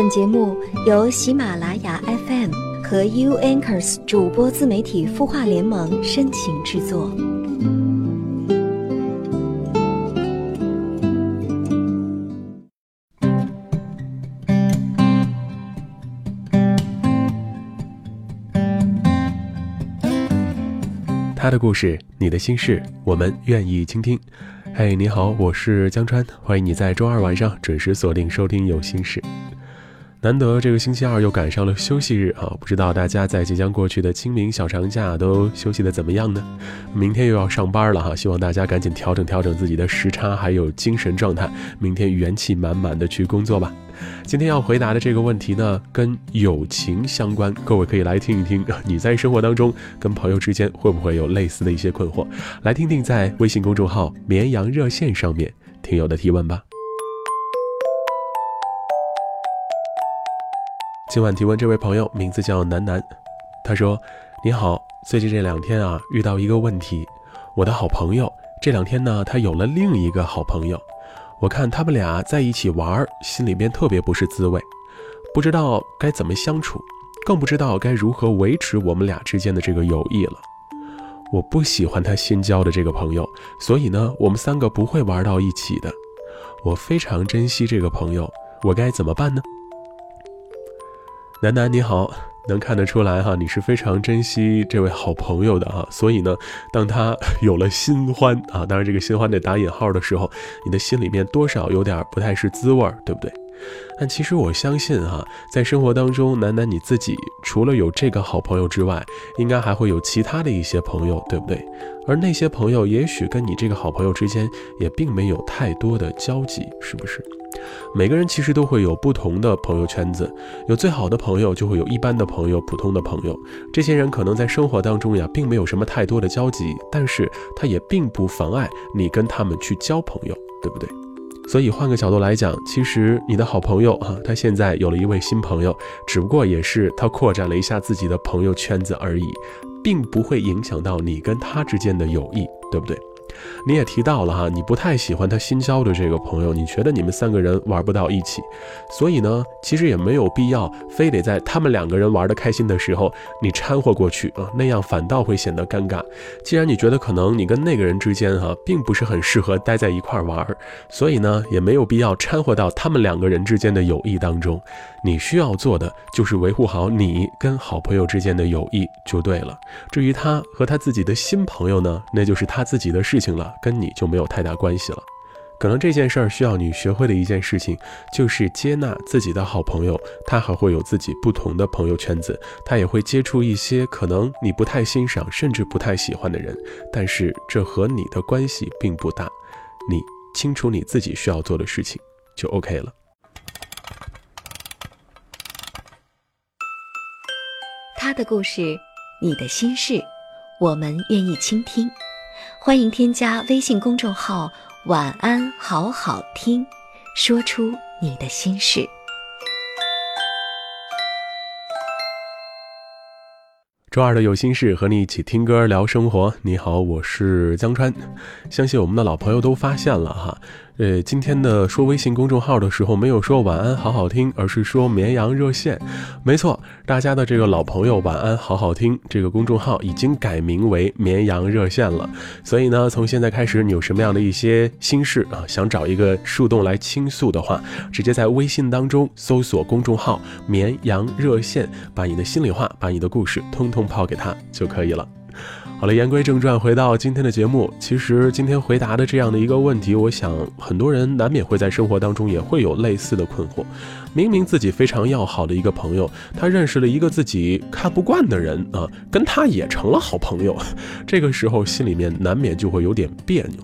本节目由喜马拉雅 FM 和 U Anchors 主播自媒体孵化联盟深情制作。他的故事，你的心事，我们愿意倾听。嘿，你好，我是江川，欢迎你在周二晚上准时锁定收听《有心事》。难得这个星期二又赶上了休息日啊！不知道大家在即将过去的清明小长假都休息的怎么样呢？明天又要上班了哈，希望大家赶紧调整调整自己的时差还有精神状态，明天元气满满的去工作吧。今天要回答的这个问题呢，跟友情相关，各位可以来听一听，你在生活当中跟朋友之间会不会有类似的一些困惑？来听听在微信公众号“绵羊热线”上面听友的提问吧。今晚提问这位朋友名字叫楠楠，他说：“你好，最近这两天啊，遇到一个问题，我的好朋友这两天呢，他有了另一个好朋友，我看他们俩在一起玩，心里面特别不是滋味，不知道该怎么相处，更不知道该如何维持我们俩之间的这个友谊了。我不喜欢他新交的这个朋友，所以呢，我们三个不会玩到一起的。我非常珍惜这个朋友，我该怎么办呢？”楠楠你好，能看得出来哈，你是非常珍惜这位好朋友的哈，所以呢，当他有了新欢啊，当然这个新欢得打引号的时候，你的心里面多少有点不太是滋味儿，对不对？但其实我相信哈，在生活当中，楠楠你自己除了有这个好朋友之外，应该还会有其他的一些朋友，对不对？而那些朋友也许跟你这个好朋友之间也并没有太多的交集，是不是？每个人其实都会有不同的朋友圈子，有最好的朋友，就会有一般的朋友、普通的朋友。这些人可能在生活当中呀，并没有什么太多的交集，但是他也并不妨碍你跟他们去交朋友，对不对？所以换个角度来讲，其实你的好朋友哈，他现在有了一位新朋友，只不过也是他扩展了一下自己的朋友圈子而已，并不会影响到你跟他之间的友谊，对不对？你也提到了哈，你不太喜欢他新交的这个朋友，你觉得你们三个人玩不到一起，所以呢，其实也没有必要非得在他们两个人玩的开心的时候你掺和过去啊，那样反倒会显得尴尬。既然你觉得可能你跟那个人之间哈，并不是很适合待在一块玩，所以呢，也没有必要掺和到他们两个人之间的友谊当中。你需要做的就是维护好你跟好朋友之间的友谊就对了。至于他和他自己的新朋友呢，那就是他自己的事情。了，跟你就没有太大关系了。可能这件事儿需要你学会的一件事情，就是接纳自己的好朋友，他还会有自己不同的朋友圈子，他也会接触一些可能你不太欣赏，甚至不太喜欢的人。但是这和你的关系并不大，你清楚你自己需要做的事情就 OK 了。他的故事，你的心事，我们愿意倾听。欢迎添加微信公众号“晚安好好听”，说出你的心事。周二的有心事，和你一起听歌聊生活。你好，我是江川。相信我们的老朋友都发现了哈。呃，今天的说微信公众号的时候，没有说晚安好好听，而是说绵羊热线。没错，大家的这个老朋友晚安好好听这个公众号已经改名为绵羊热线了。所以呢，从现在开始，你有什么样的一些心事啊，想找一个树洞来倾诉的话，直接在微信当中搜索公众号绵羊热线，把你的心里话，把你的故事通通抛给他就可以了。好了，言归正传，回到今天的节目。其实今天回答的这样的一个问题，我想很多人难免会在生活当中也会有类似的困惑。明明自己非常要好的一个朋友，他认识了一个自己看不惯的人啊，跟他也成了好朋友，这个时候心里面难免就会有点别扭。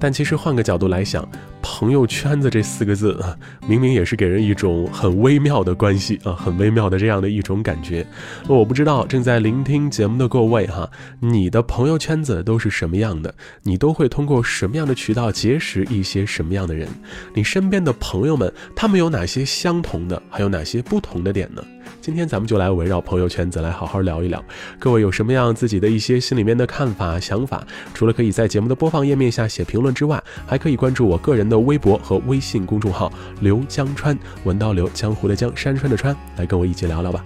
但其实换个角度来想，朋友圈子这四个字啊，明明也是给人一种很微妙的关系啊，很微妙的这样的一种感觉。我不知道正在聆听节目的各位哈，你的朋友圈子都是什么样的？你都会通过什么样的渠道结识一些什么样的人？你身边的朋友们，他们有哪些相同的，还有哪些不同的点呢？今天咱们就来围绕朋友圈子来好好聊一聊。各位有什么样自己的一些心里面的看法、想法？除了可以在节目的播放页面下写评论之外，还可以关注我个人的微博和微信公众号“刘江川”，文刀刘，江湖的江，山川的川，来跟我一起聊聊吧。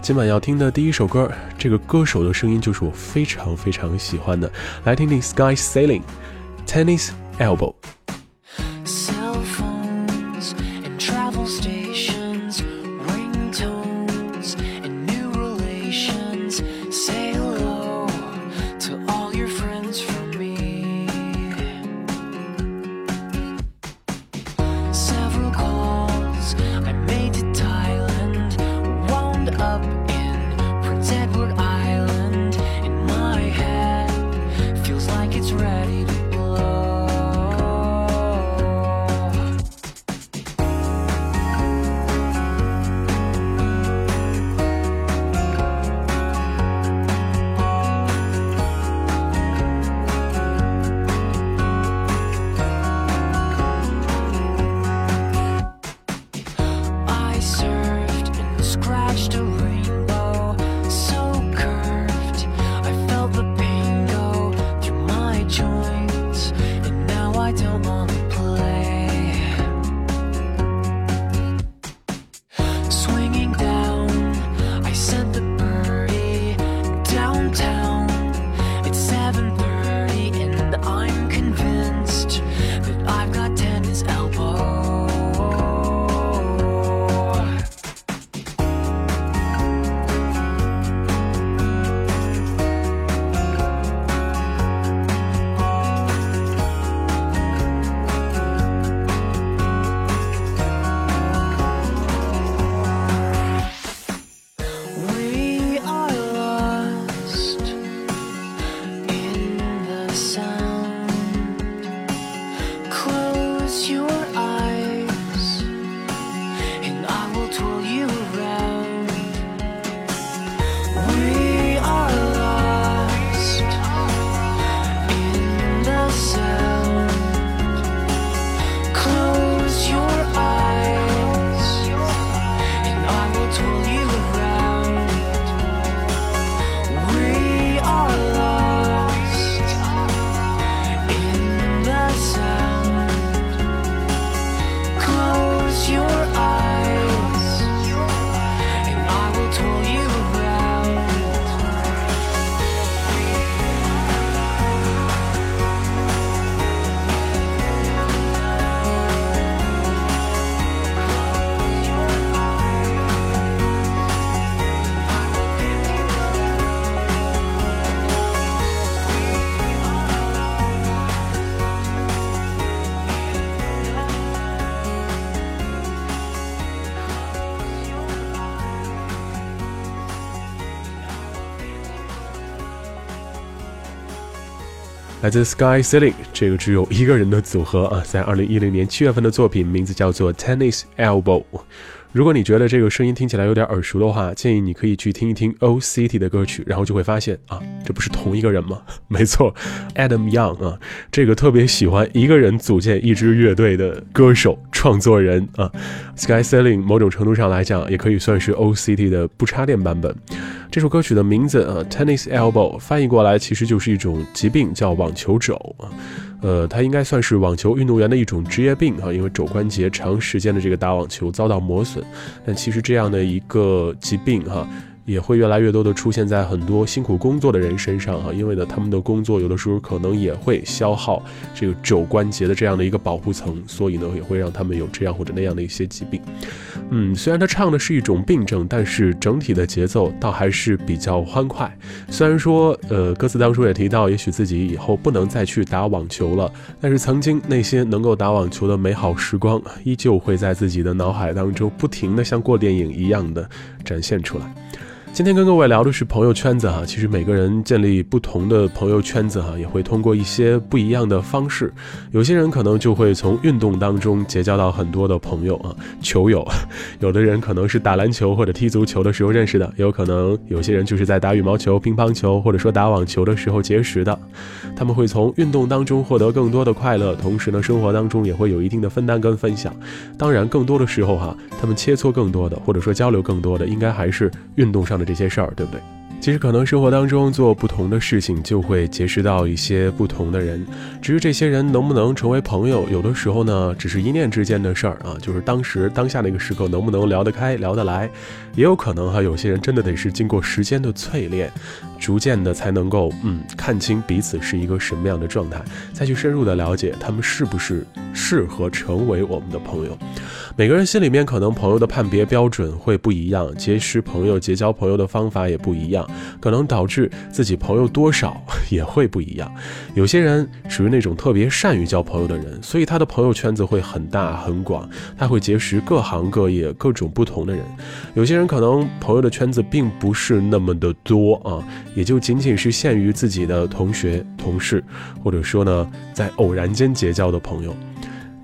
今晚要听的第一首歌，这个歌手的声音就是我非常非常喜欢的，来听听 Sky Sailing Tennis Elbow。来自 Sky Ceiling 这个只有一个人的组合啊，在二零一零年七月份的作品，名字叫做 Tennis Elbow。如果你觉得这个声音听起来有点耳熟的话，建议你可以去听一听 O City 的歌曲，然后就会发现啊，这不是同一个人吗？没错，Adam Young 啊，这个特别喜欢一个人组建一支乐队的歌手、创作人啊。Sky Ceiling 某种程度上来讲，也可以算是 O C T 的不插电版本。这首歌曲的名字啊，Tennis Elbow，翻译过来其实就是一种疾病，叫网球肘啊。呃，它应该算是网球运动员的一种职业病啊，因为肘关节长时间的这个打网球遭到磨损。但其实这样的一个疾病哈。也会越来越多的出现在很多辛苦工作的人身上啊，因为呢，他们的工作有的时候可能也会消耗这个肘关节的这样的一个保护层，所以呢，也会让他们有这样或者那样的一些疾病。嗯，虽然他唱的是一种病症，但是整体的节奏倒还是比较欢快。虽然说，呃，歌词当中也提到，也许自己以后不能再去打网球了，但是曾经那些能够打网球的美好时光，依旧会在自己的脑海当中不停的像过电影一样的展现出来。今天跟各位聊的是朋友圈子哈，其实每个人建立不同的朋友圈子哈，也会通过一些不一样的方式。有些人可能就会从运动当中结交到很多的朋友啊，球友；有的人可能是打篮球或者踢足球的时候认识的，也有可能有些人就是在打羽毛球、乒乓球或者说打网球的时候结识的。他们会从运动当中获得更多的快乐，同时呢，生活当中也会有一定的分担跟分享。当然，更多的时候哈，他们切磋更多的或者说交流更多的，应该还是运动上这些事儿，对不对？其实可能生活当中做不同的事情，就会结识到一些不同的人。至于这些人能不能成为朋友，有的时候呢，只是一念之间的事儿啊，就是当时当下那个时刻能不能聊得开、聊得来，也有可能哈，有些人真的得是经过时间的淬炼，逐渐的才能够嗯看清彼此是一个什么样的状态，再去深入的了解他们是不是适合成为我们的朋友。每个人心里面可能朋友的判别标准会不一样，结识朋友、结交朋友的方法也不一样。可能导致自己朋友多少 也会不一样。有些人属于那种特别善于交朋友的人，所以他的朋友圈子会很大很广，他会结识各行各业各种不同的人。有些人可能朋友的圈子并不是那么的多啊，也就仅仅是限于自己的同学、同事，或者说呢，在偶然间结交的朋友。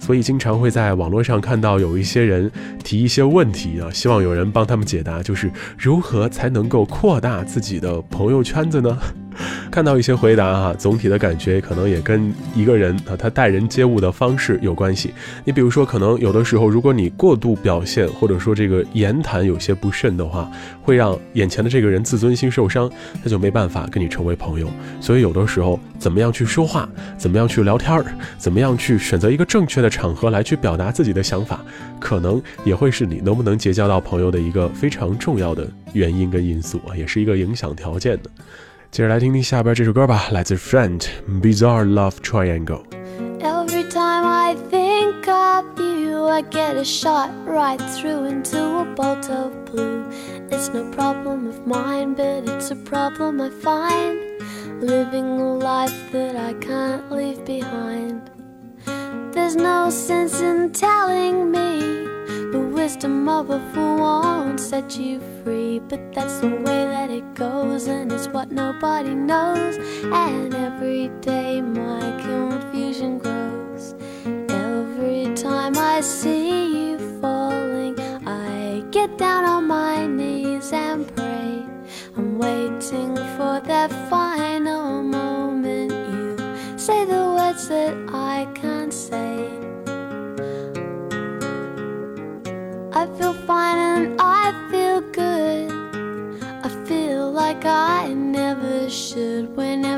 所以经常会在网络上看到有一些人提一些问题啊，希望有人帮他们解答，就是如何才能够扩大自己的朋友圈子呢？看到一些回答哈，总体的感觉可能也跟一个人啊他待人接物的方式有关系。你比如说，可能有的时候，如果你过度表现，或者说这个言谈有些不慎的话，会让眼前的这个人自尊心受伤，他就没办法跟你成为朋友。所以有的时候，怎么样去说话，怎么样去聊天儿，怎么样去选择一个正确的场合来去表达自己的想法，可能也会是你能不能结交到朋友的一个非常重要的原因跟因素啊，也是一个影响条件的。接着来听听下边这首歌吧，来自 Friend Bizarre Love Triangle。Every time I think of you, I get a shot right through into a bolt of blue. It's no problem of mine, but it's a problem I find. Living a life that I can't leave behind. There's no sense in telling me wisdom of a fool won't set you free, but that's the way that it goes, and it's what nobody knows. And every day my confusion grows. Every time I see you falling, I get down on my knees and pray. I'm waiting for that final moment. You say the words that I can't say.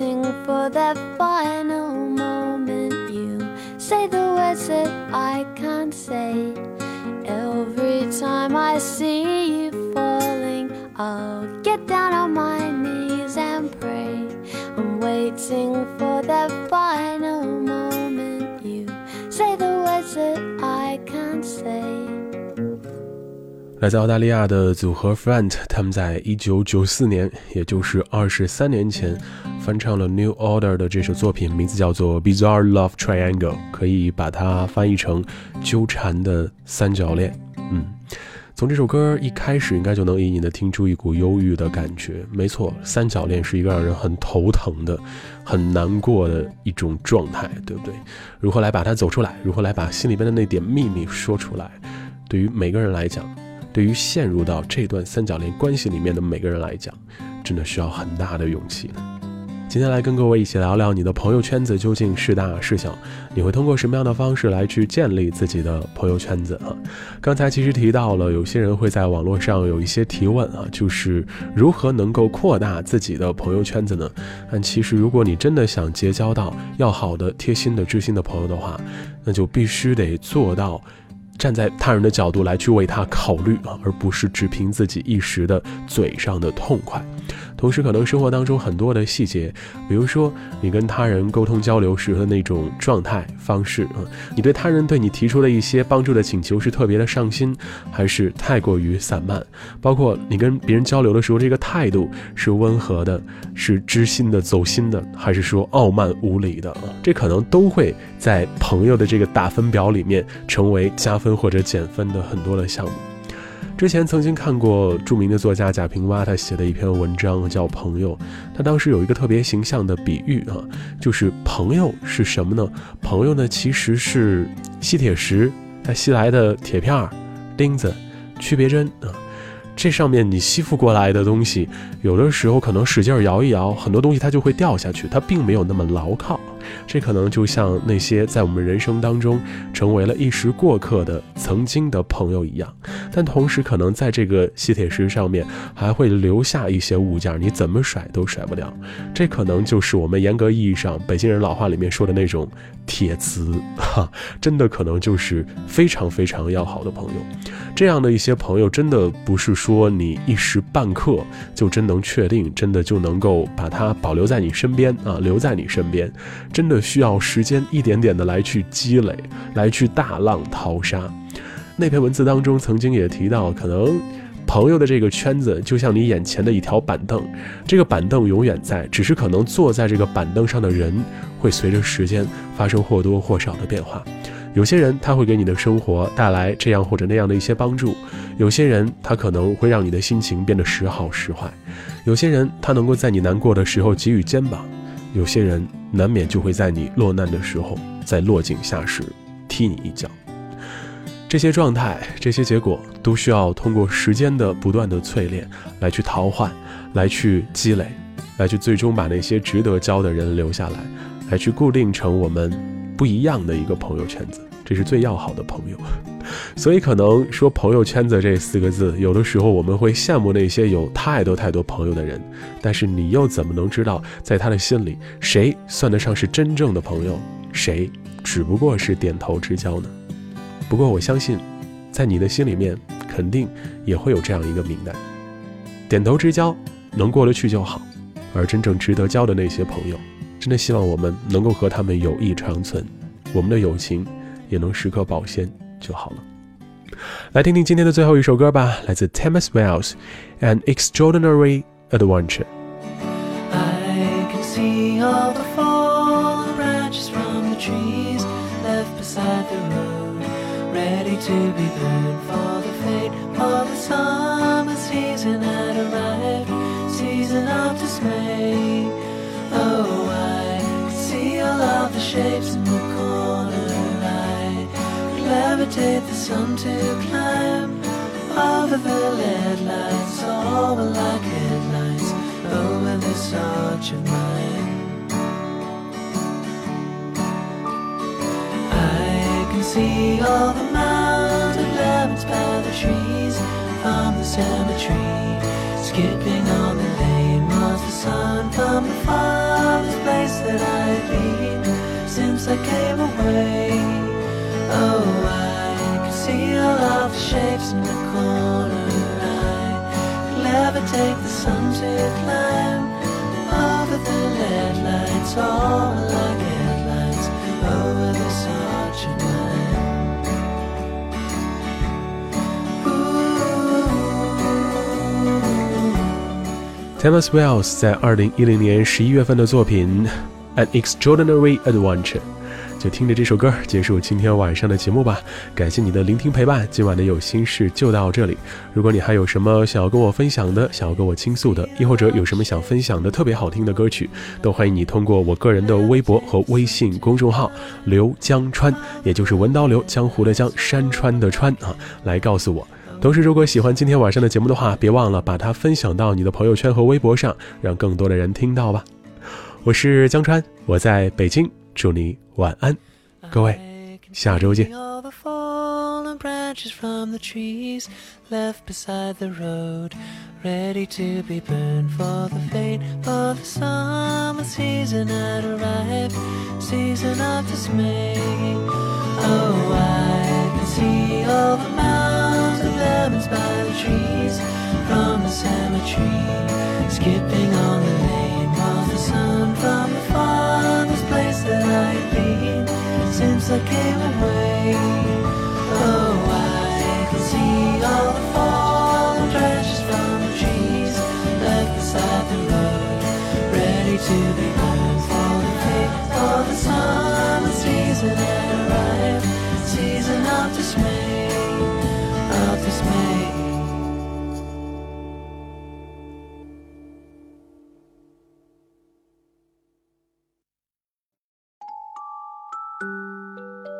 waiting for that final moment. You say the words that I can't say. Every time I see you falling, I'll 来自澳大利亚的组合 Friend，他们在一九九四年，也就是二十三年前，翻唱了 New Order 的这首作品，名字叫做 Bizarre Love Triangle，可以把它翻译成纠缠的三角恋。嗯，从这首歌一开始，应该就能隐隐的听出一股忧郁的感觉。没错，三角恋是一个让人很头疼的、很难过的一种状态，对不对？如何来把它走出来？如何来把心里边的那点秘密说出来？对于每个人来讲。对于陷入到这段三角恋关系里面的每个人来讲，真的需要很大的勇气。今天来跟各位一起聊聊你的朋友圈子究竟是大是小？你会通过什么样的方式来去建立自己的朋友圈子啊？刚才其实提到了，有些人会在网络上有一些提问啊，就是如何能够扩大自己的朋友圈子呢？但其实如果你真的想结交到要好的、贴心的、知心的朋友的话，那就必须得做到。站在他人的角度来去为他考虑啊，而不是只凭自己一时的嘴上的痛快。同时，可能生活当中很多的细节，比如说你跟他人沟通交流时的那种状态方式啊，你对他人对你提出的一些帮助的请求是特别的上心，还是太过于散漫？包括你跟别人交流的时候，这个态度是温和的，是知心的、走心的，还是说傲慢无礼的？啊，这可能都会在朋友的这个打分表里面成为加分或者减分的很多的项目。之前曾经看过著名的作家贾平凹他写的一篇文章叫《朋友》，他当时有一个特别形象的比喻啊，就是朋友是什么呢？朋友呢其实是吸铁石，它吸来的铁片儿、钉子、区别针啊，这上面你吸附过来的东西，有的时候可能使劲摇一摇，很多东西它就会掉下去，它并没有那么牢靠。这可能就像那些在我们人生当中成为了一时过客的曾经的朋友一样，但同时可能在这个吸铁石上面还会留下一些物件，你怎么甩都甩不掉。这可能就是我们严格意义上北京人老话里面说的那种铁磁，哈，真的可能就是非常非常要好的朋友。这样的一些朋友，真的不是说你一时半刻就真能确定，真的就能够把它保留在你身边啊，留在你身边。真的需要时间一点点的来去积累，来去大浪淘沙。那篇文字当中曾经也提到，可能朋友的这个圈子就像你眼前的一条板凳，这个板凳永远在，只是可能坐在这个板凳上的人会随着时间发生或多或少的变化。有些人他会给你的生活带来这样或者那样的一些帮助，有些人他可能会让你的心情变得时好时坏，有些人他能够在你难过的时候给予肩膀。有些人难免就会在你落难的时候，在落井下石，踢你一脚。这些状态，这些结果，都需要通过时间的不断的淬炼来去淘换，来去积累，来去最终把那些值得交的人留下来，来去固定成我们不一样的一个朋友圈子。这是最要好的朋友，所以可能说朋友圈子这四个字，有的时候我们会羡慕那些有太多太多朋友的人，但是你又怎么能知道，在他的心里，谁算得上是真正的朋友，谁只不过是点头之交呢？不过我相信，在你的心里面，肯定也会有这样一个名单，点头之交能过得去就好，而真正值得交的那些朋友，真的希望我们能够和他们友谊长存，我们的友情。也能时刻保鲜就好了。来听听今天的最后一首歌吧，来自 Thomas Wells，《An Extraordinary Adventure》。I can see all the fallen branches from the trees left beside the road, ready to be burned for the fate of the summer Sun to climb over the lead lights, all like headlights over this arch of mine. I can see all the mounted lemons by the trees from the cemetery, skipping on the lane was the sun from the farthest place that I've been since I came away. in the corner. I can levitate the sun to climb over the lead lights, all like headlights over this arch of mine. Thomas Wells 在二零一零年十一月份的作品《An Extraordinary Adventure》。 就听着这首歌结束今天晚上的节目吧。感谢你的聆听陪伴，今晚的有心事就到这里。如果你还有什么想要跟我分享的，想要跟我倾诉的，亦或者有什么想分享的特别好听的歌曲，都欢迎你通过我个人的微博和微信公众号“刘江川”，也就是文刀刘江湖的江山川的川啊，来告诉我。同时，如果喜欢今天晚上的节目的话，别忘了把它分享到你的朋友圈和微博上，让更多的人听到吧。我是江川，我在北京。祝你晚安，各位，下周见。skipping